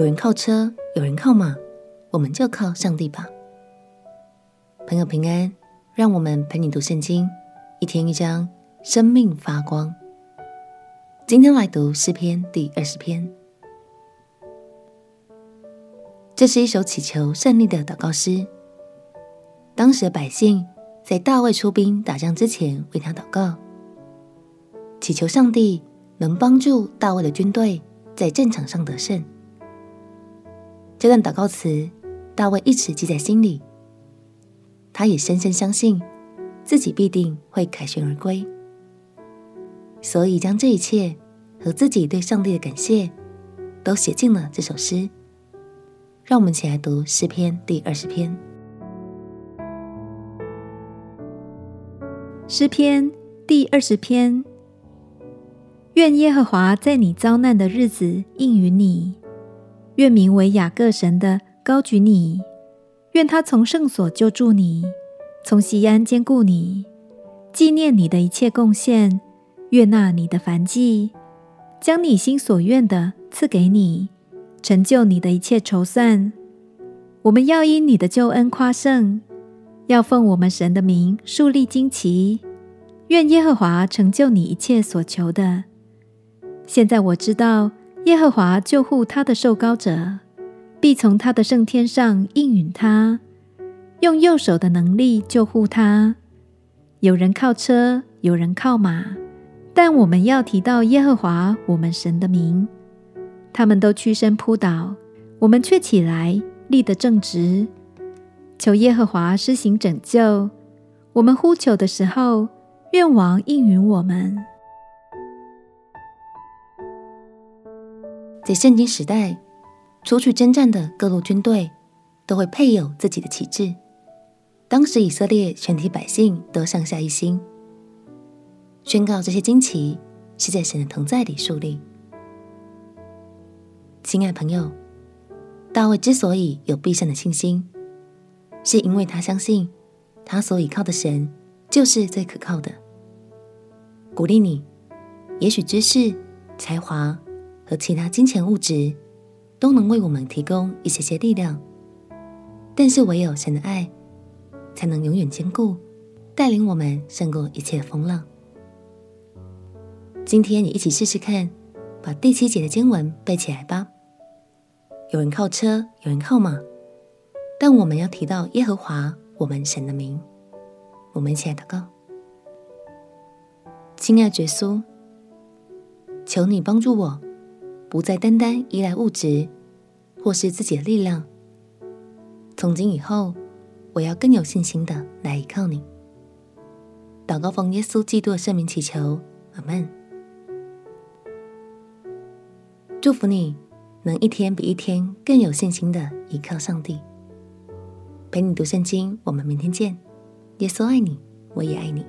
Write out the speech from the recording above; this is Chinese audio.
有人靠车，有人靠马，我们就靠上帝吧。朋友平安，让我们陪你读圣经，一天一章，生命发光。今天来读诗篇第二十篇，这是一首祈求胜利的祷告诗。当时的百姓在大卫出兵打仗之前为他祷告，祈求上帝能帮助大卫的军队在战场上得胜。这段祷告词，大卫一直记在心里。他也深深相信自己必定会凯旋而归，所以将这一切和自己对上帝的感谢都写进了这首诗。让我们一起来读诗篇第二十篇。诗篇第二十篇：愿耶和华在你遭难的日子应允你。愿名为雅各神的高举你，愿他从圣所救助你，从锡安坚固你，纪念你的一切贡献，悦纳你的燔祭，将你心所愿的赐给你，成就你的一切筹算。我们要因你的救恩夸胜，要奉我们神的名树立旌旗。愿耶和华成就你一切所求的。现在我知道。耶和华救护他的受膏者，必从他的圣天上应允他，用右手的能力救护他。有人靠车，有人靠马，但我们要提到耶和华我们神的名。他们都屈身扑倒，我们却起来立得正直。求耶和华施行拯救，我们呼求的时候，愿王应允我们。在圣经时代，出去征战的各路军队都会配有自己的旗帜。当时以色列全体百姓都上下一心，宣告这些旌旗是在神的同在里树立。亲爱朋友，大卫之所以有必胜的信心，是因为他相信他所倚靠的神就是最可靠的。鼓励你，也许知识、才华。和其他金钱物质都能为我们提供一些些力量，但是唯有神的爱才能永远坚固，带领我们胜过一切的风浪。今天你一起试试看，把第七节的经文背起来吧。有人靠车，有人靠马，但我们要提到耶和华我们神的名。我们一起来祷告：亲爱的耶稣，求你帮助我。不再单单依赖物质或是自己的力量。从今以后，我要更有信心的来依靠你。祷告奉耶稣基督的圣名祈求，阿门。祝福你能一天比一天更有信心的依靠上帝。陪你读圣经，我们明天见。耶稣爱你，我也爱你。